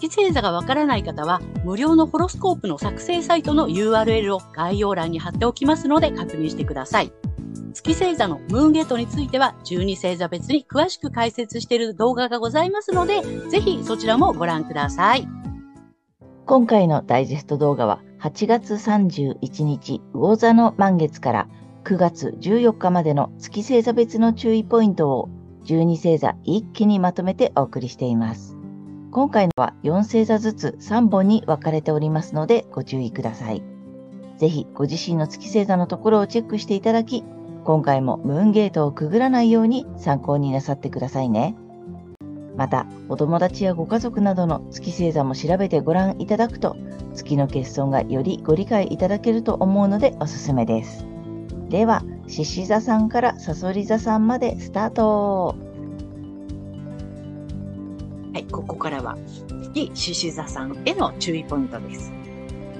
月星座がわからない方は、無料のホロスコープの作成サイトの URL を概要欄に貼っておきますので確認してください。月星座のムーンゲートについては12星座別に詳しく解説している動画がございますので、ぜひそちらもご覧ください。今回のダイジェスト動画は8月31日魚座の満月から9月14日までの月星座別の注意ポイントを12星座一気にまとめてお送りしています。今回のは4星座ずつ3本に分かれておりますのでご注意ください。ぜひご自身の月星座のところをチェックしていただき、今回もムーンゲートをくぐらないように参考になさってくださいね。また、お友達やご家族などの月星座も調べてご覧いただくと、月の欠損がよりご理解いただけると思うのでおすすめです。では、獅子座さんからさそり座さんまでスタート。ここからは月獅子座さんへの注意ポイントです。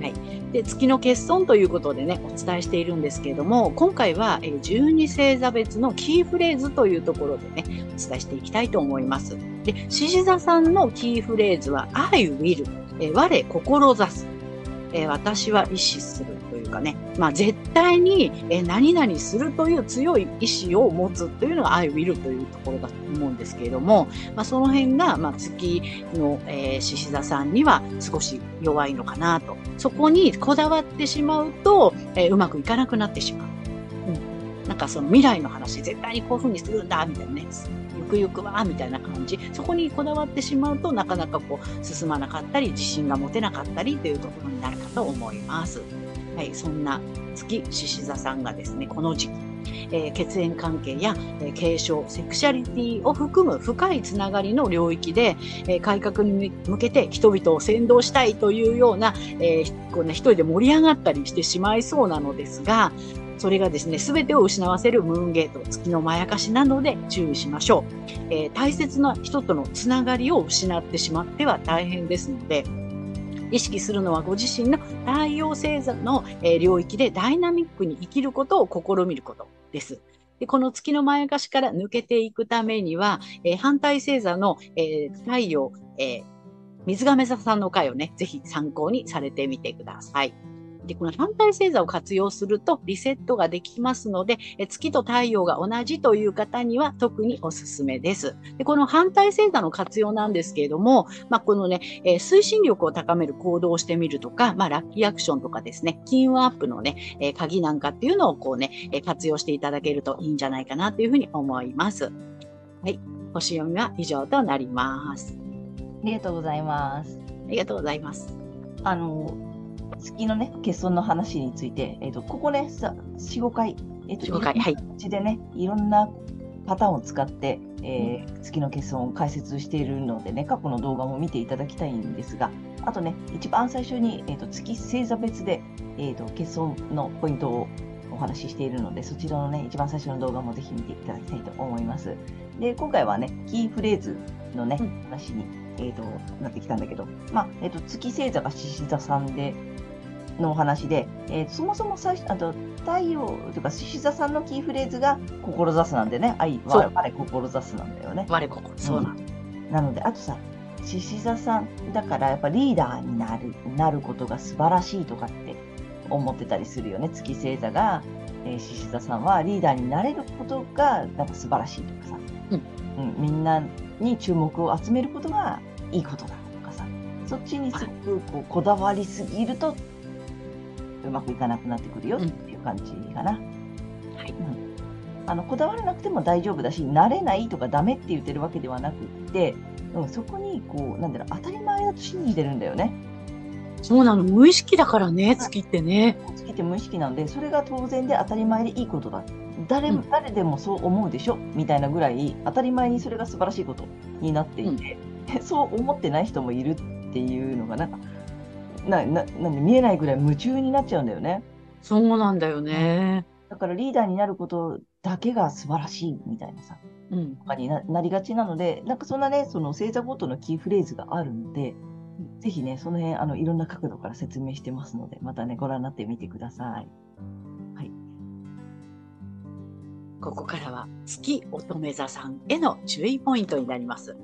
はい、で月の欠損ということでねお伝えしているんですけれども今回は12星座別のキーフレーズというところでねお伝えしていきたいと思います。で獅子座さんのキーフレーズは I will え我志す、え私は意志するというかね、まあ、絶対に、何々するという強い意志を持つというのが I will というところだと思うんですけれども、まあ、その辺が、まあ、月の獅子、座さんには少し弱いのかなと。そこにこだわってしまうと、えー、うまくいかなくなってしまう。うん。なんかその未来の話、絶対にこういうふうにするんだ、みたいなね。ゆくゆくは、みたいな感じ。そこにこだわってしまうとなかなかこう進まなかったり、自信が持てなかったりというところになるかと思います。はい、そんな月獅子座さんがですね、この時期、えー、血縁関係や、えー、継承、セクシャリティを含む深いつながりの領域で、えー、改革に向けて人々を先導したいというような、え、こうね、一人で盛り上がったりしてしまいそうなのですが、それがですね、すべてを失わせるムーンゲート、月のまやかしなので注意しましょう。えー、大切な人とのつながりを失ってしまっては大変ですので、意識するのはご自身の太陽星座の領域でダイナミックに生きることを試みることです。でこの月のまやかしから抜けていくためには、えー、反対星座の、えー、太陽、えー、水亀座さんの回をね、ぜひ参考にされてみてください。で、この反対星座を活用するとリセットができますので、え月と太陽が同じという方には特におすすめです。で、この反対星座の活用なんですけれども、まあ、このね、えー、推進力を高める行動をしてみるとか、まあ、ラッキーアクションとかですね、金運アップのね、えー、鍵なんかっていうのをこうね、えー、活用していただけるといいんじゃないかなというふうに思います。はい。星読みは以上となります。ありがとうございます。ありがとうございます。あの、月のね、欠損の話について、えっ、ー、と、ここね、さ4、5回、えっ、ー、と、4、5回、はい。ちでね、いろんなパターンを使って、えー、月の欠損を解説しているのでね、過去の動画も見ていただきたいんですが、あとね、一番最初に、えーと、月星座別で、えーと、欠損のポイントをお話ししているので、そちらのね、一番最初の動画もぜひ見ていただきたいと思います。で、今回はね、キーフレーズのね、話に、えーと、なってきたんだけど、まあ、えーと、月星座が獅子座さんで、のお話で、えー、そもそも最初、あと、太陽というか、獅子座さんのキーフレーズが、志すなんでね、愛、我、我、志すなんだよね。我、心、そうなん、うん、なので、あとさ、獅子座さん、だからやっぱリーダーになる、なることが素晴らしいとかって思ってたりするよね。月星座が、えー、獅子座さんはリーダーになれることが、なんか素晴らしいとかさ、うん、うん、みんなに注目を集めることがいいことだとかさ、そっちにすごくこうこだわりすぎるとうまくいかなくなってくるよっていう感じかな。はい、うん、あのこだわらなくても大丈夫だし、慣れないとかダメって言ってるわけではなくって、うん、そこにこう、なんだろう、当たり前だと信じてるんだよね。そうなの、無意識だからね、月ってね。月って無意識なんで、それが当然で当たり前でいいことだ。誰も、うん、誰でもそう思うでしょ？みたいなぐらい、当たり前にそれが素晴らしいことになっていて、うん、そう思ってない人もいるっていうのが、なんか、な、な、なんで見えないぐらい夢中になっちゃうんだよね。そうなんだよね。だからリーダーになることだけが素晴らしいみたいなさ、うん。にななりがちなので、なんかそんなね、その星座ごとのキーフレーズがあるので、ぜひね、その辺、あの、いろんな角度から説明してますので、またね、ご覧になってみてください。はいここからは月乙女座さんへの注意ポイントになります。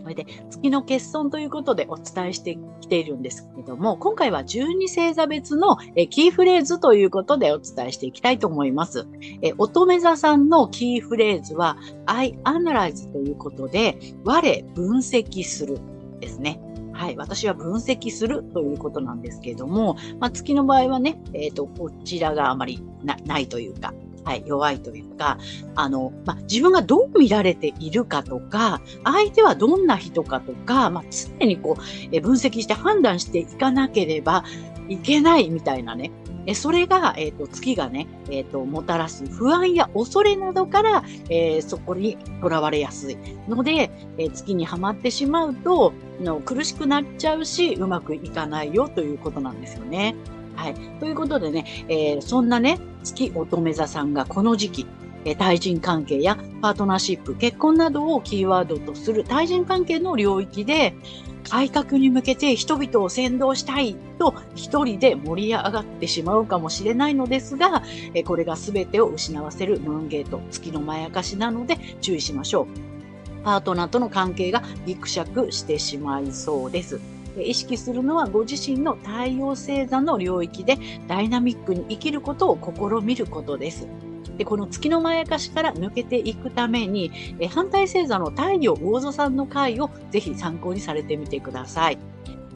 それで月の欠損ということでお伝えしてきているんですけども、今回は12星座別のキーフレーズということでお伝えしていきたいと思います。え乙女座さんのキーフレーズは I analyze ということで、我分析するですね。はい。私は分析するということなんですけども、まあ、月の場合はね、えっ、と、こちらがあまりなないというか、はい、弱いというか、あの、まあ、自分がどう見られているかとか、相手はどんな人かとか、まあ、常にこう、え分析して判断していかなければいけないみたいなね。えそれが、えっ、と、月がね、えっ、と、もたらす不安や恐れなどから、えーそこにとらわれやすいので、えー月にはまってしまうと、の苦しくなっちゃうし、うまくいかないよということなんですよね。はい。ということでね、えーそんなね、月乙女座さんがこの時期、え対人関係やパートナーシップ、結婚などをキーワードとする対人関係の領域で、改革に向けて人々を先導したいと一人で盛り上がってしまうかもしれないのですが、これが全てを失わせるムーンゲート、月のまやかしなので注意しましょう。パートナーとの関係がギクシャクしてしまいそうです。意識するのはご自身の太陽星座の領域でダイナミックに生きることを試みることです。で、この月のまやかしから抜けていくために、え反対星座の太陽魚座さんの回をぜひ参考にされてみてください。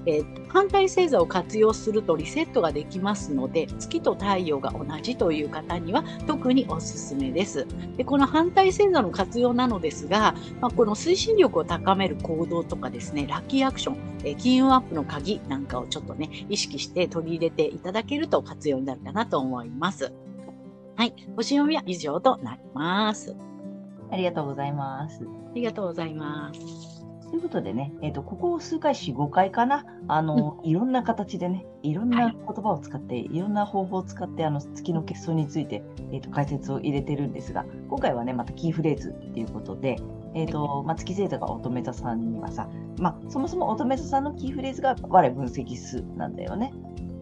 えー反対星座を活用するとリセットができますので、月と太陽が同じという方には特におすすめです。でこの反対星座の活用なのですが、まあ、この推進力を高める行動とかですね、ラッキーアクション、えー金運アップの鍵なんかをちょっとね、意識して取り入れていただけると活用になるかなと思います。はい。星読みは以上となります。ありがとうございます。ありがとうございます。ということでね、えっ、と、ここ数回、4、5回かな、あの、いろんな形でね、いろんはない言葉を使って、い、ろんな方法を使って、あの、月の欠損について、えっ、と、解説を入れてるんですが、今回はね、またキーフレーズっていうことで、えっ、と、まあ、月星座が乙女座さんにはさ、まあ、そもそも乙女座さんのキーフレーズが、我分析数なんだよね。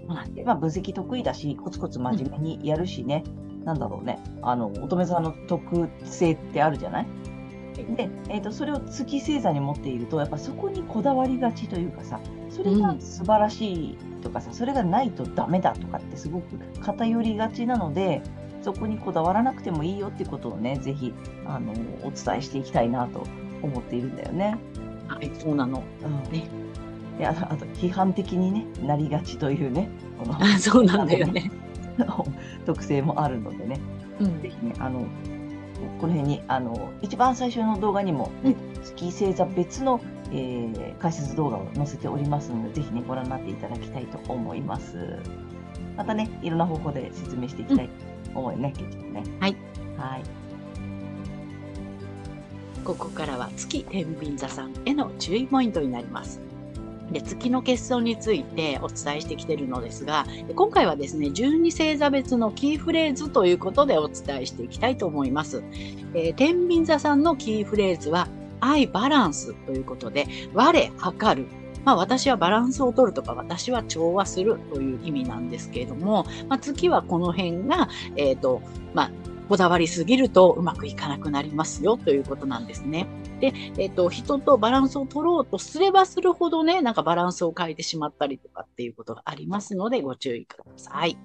まあ、分析得意だし、コツコツ真面目にやるしね、なんだろうね、あの、乙女座の特性ってあるじゃない？で、えー、とそれを月星座に持っていると、やっぱそこにこだわりがちというかさ、それが素晴らしいとかさ、それがないとダメだとかってすごく偏りがちなので、そこにこだわらなくてもいいよってことをね、ぜひあのお伝えしていきたいなと思っているんだよね。はい、そうなの。うん。ねであとあと批判的に、ね、なりがちというね、このあそうなんだよね。特性もあるのでね、うんぜひね、あの、この辺に、あの、一番最初の動画にも、うん月星座別の、えー解説動画を載せておりますので、ぜひね、ご覧になっていただきたいと思います。またね、いろんな方法で説明していきたいと思うよね、結局ね。はい。はい。ここからは月天秤座さんへの注意ポイントになります。で月の欠損についてお伝えしてきているのですが、今回はですね、12星座別のキーフレーズということでお伝えしていきたいと思います。えー天秤座さんのキーフレーズは、愛バランスということで、我測る。まあ私はバランスを取るとか、私は調和するという意味なんですけれども、まあ月はこの辺が、えっ、と、まあこだわりすぎるとうまくいかなくなりますよということなんですね。で、えっ、と、人とバランスを取ろうとすればするほどね、なんかバランスを変えてしまったりとかっていうことがありますのでご注意ください。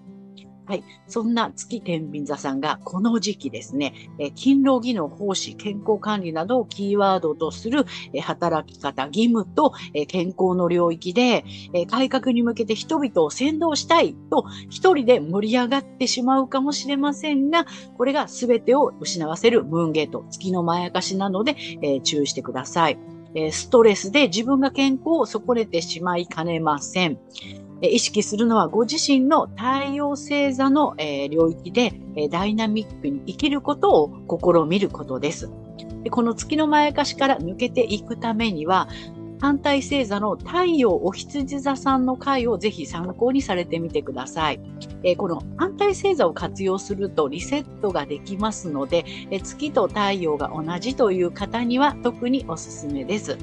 はい。そんな月天秤座さんがこの時期ですね、え勤労技能、奉仕、健康管理などをキーワードとする、え働き方、義務と、え健康の領域で、え改革に向けて人々を先導したいと一人で盛り上がってしまうかもしれませんが、これが全てを失わせるムーンゲート、月のまやかしなので、え注意してください。ストレスで自分が健康を損ねてしまいかねません。え意識するのはご自身の太陽星座の、え領域で、えダイナミックに生きることを試みることです。でこの月の前かしから抜けていくためには、反対星座の太陽お羊座さんの回をぜひ参考にされてみてください。えー、この反対星座を活用するとリセットができますので、え、月と太陽が同じという方には特におすすめです。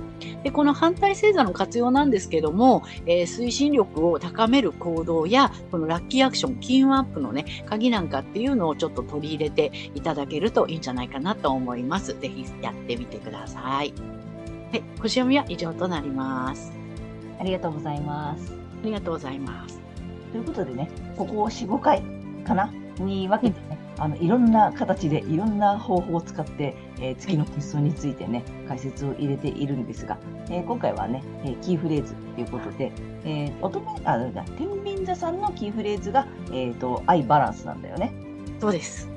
でこの反対星座の活用なんですけども、えー、推進力を高める行動や、このラッキーアクション、金運アップのね、鍵なんかっていうのをちょっと取り入れていただけるといいんじゃないかなと思います。ぜひやってみてください。はい、星読みは以上となります。ありがとうございます。ありがとうございます。ということでね、ここ4、5回かな？に分けてね、あのいろんな形でいろんな方法を使って、えー、月の欠損についてね、解説を入れているんですが、えー、今回はね、えー、キーフレーズということで、えー、乙女あ天秤座さんのキーフレーズが、えーと、愛バランスなんだよね。そうです。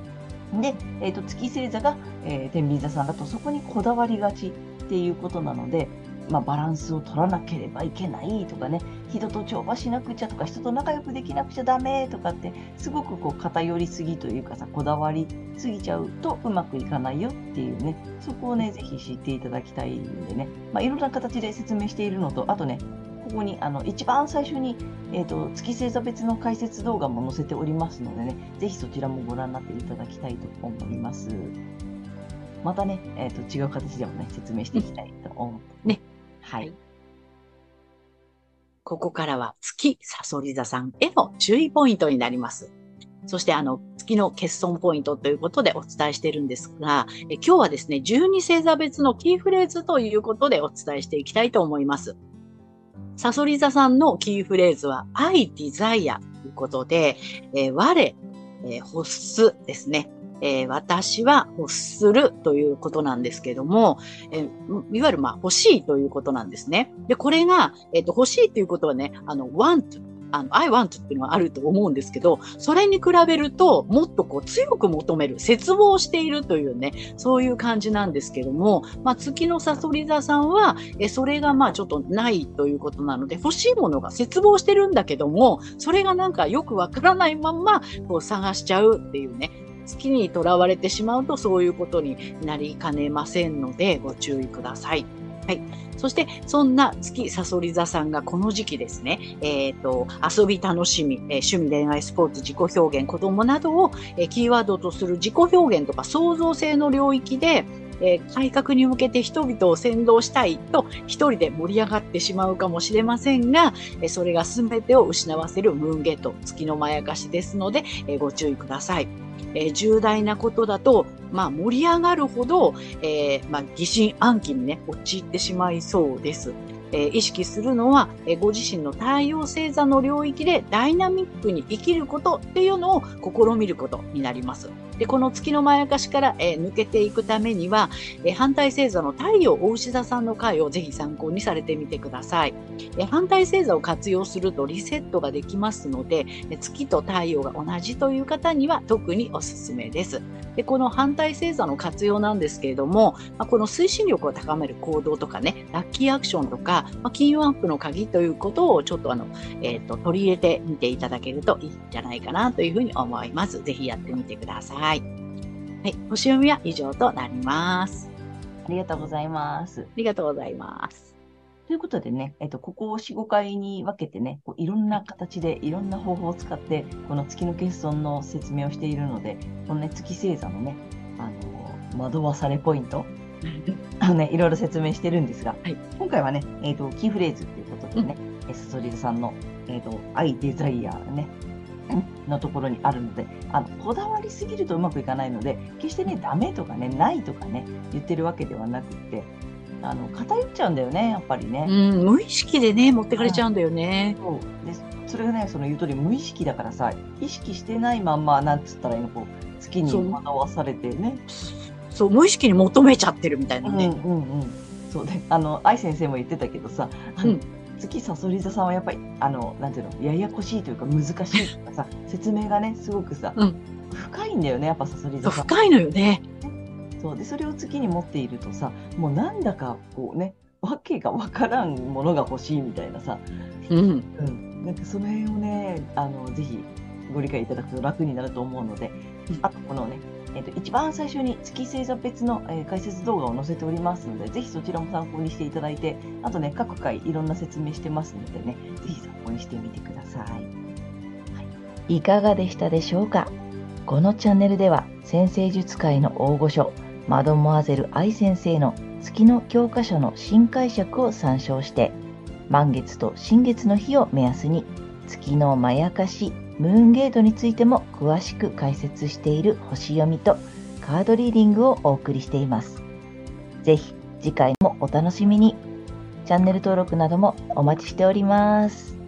で、えーと、月星座が、えー、天秤座さんだとそこにこだわりがちっていうことなので、まあ、バランスを取らなければいけないとかね人と調和しなくちゃとか人と仲良くできなくちゃダメとかってすごくこう偏りすぎというかさこだわりすぎちゃうとうまくいかないよっていうねそこをねぜひ知っていただきたいんでね、まあ、いろんな形で説明しているのとあとねここにあの一番最初に、えーと、月星座別の解説動画も載せておりますのでねぜひそちらもご覧になっていただきたいと思います。またね、えーと、違う形でもね説明していきたいと思って、ねはい。ここからは月サソリ座さんへの注意ポイントになります。そしてあの月の欠損ポイントということでお伝えしているんですが、え今日はですね、12星座別のキーフレーズということでお伝えしていきたいと思います。サソリ座さんのキーフレーズは、I desire ということで、えー、我、えー、欲すですね。えー、私は欲するということなんですけども、えー、いわゆるまあ欲しいということなんですね。で、これが、えっ、ー、と、欲しいということはね、あの、want あの、I want っていうのはあると思うんですけど、それに比べると、もっとこう強く求める、絶望しているというね、そういう感じなんですけども、まあ、月のサソリ座さんは、えそれがまあちょっとないということなので、欲しいものが絶望してるんだけども、それがなんかよくわからないまんま、こう探しちゃうっていうね、月にとらわれてしまうとそういうことになりかねませんのでご注意ください。はい。そして、そんな月さそり座さんがこの時期ですね、えっ、ー、と、遊び楽しみ、えー、趣味恋愛スポーツ自己表現、子供などを、えー、キーワードとする自己表現とか創造性の領域で、え、改革に向けて人々を先導したいと一人で盛り上がってしまうかもしれませんが、え、それが全てを失わせるムーンゲート、月のまやかしですので、え、ご注意ください。えー、重大なことだと、まあ、盛り上がるほど、えー、まあ、疑心暗鬼にね、陥ってしまいそうです。え、意識するのは、え、ご自身の太陽星座の領域でダイナミックに生きることっていうのを試みることになります。で、この月のまやかしから、えー、抜けていくためには、えー、反対星座の太陽大牛座さんの回をぜひ参考にされてみてください。えー、反対星座を活用するとリセットができますので、え月と太陽が同じという方には特におすすめです。で、この反対星座の活用なんですけれども、まあ、この推進力を高める行動とかね、ラッキーアクションとか、まあ、金融アップの鍵ということをちょっとあの、えっ、ー、と、取り入れてみていただけるといいんじゃないかなというふうに思います。ぜひやってみてください。はい、星読みは以上となります。ありがとうございます。ありがとうございます。ということでね、えっと、ここを4、5回に分けてね、こういろんな形で、いろんな方法を使って、この月の欠損の説明をしているので、このね、月星座のね、あの、惑わされポイント、あのね、いろいろ説明してるんですが、はい、今回はね、えっ、ー、と、キーフレーズということでね、うん、サソリさんの、えっ、ー、と、アイデザイアね、のところにあるのであのこだわりすぎるとうまくいかないので決してねダメとかねないとかね言ってるわけではなくてあの偏っちゃうんだよねやっぱりね、うん、無意識でね持ってかれちゃうんだよね、うん、そう。でそれがねその言う通り無意識だからさ意識してないまんまなんつったらいいのこう月に惑わされてね。そう。無意識に求めちゃってるみたいなね、うんうんうん、そうであの愛先生も言ってたけどさあの、うん月さそり座さんはやっぱりあのなんていうのややこしいというか難しいとかさ 説明がねすごくさ、うん、深いんだよねやっぱさそり座さん。深いのよね。そう。でそれを月に持っているとさもうなんだかこうねわけがわからんものが欲しいみたいなさ、うん、うん、なんかその辺をねあのぜひご理解いただくと楽になると思うのであとこのね、えっと一番最初に月星座別の、えー解説動画を載せておりますので、ぜひそちらも参考にしていただいて、あとね、各回いろんな説明してますのでね、ぜひ参考にしてみてください。はい、いかがでしたでしょうか？このチャンネルでは、先生術界の大御所、マドモアゼル愛先生の月の教科書の新解釈を参照して、満月と新月の日を目安に、月のまやかし、ムーンゲートについても詳しく解説している星読みとカードリーディングをお送りしています。ぜひ次回もお楽しみに。チャンネル登録などもお待ちしております。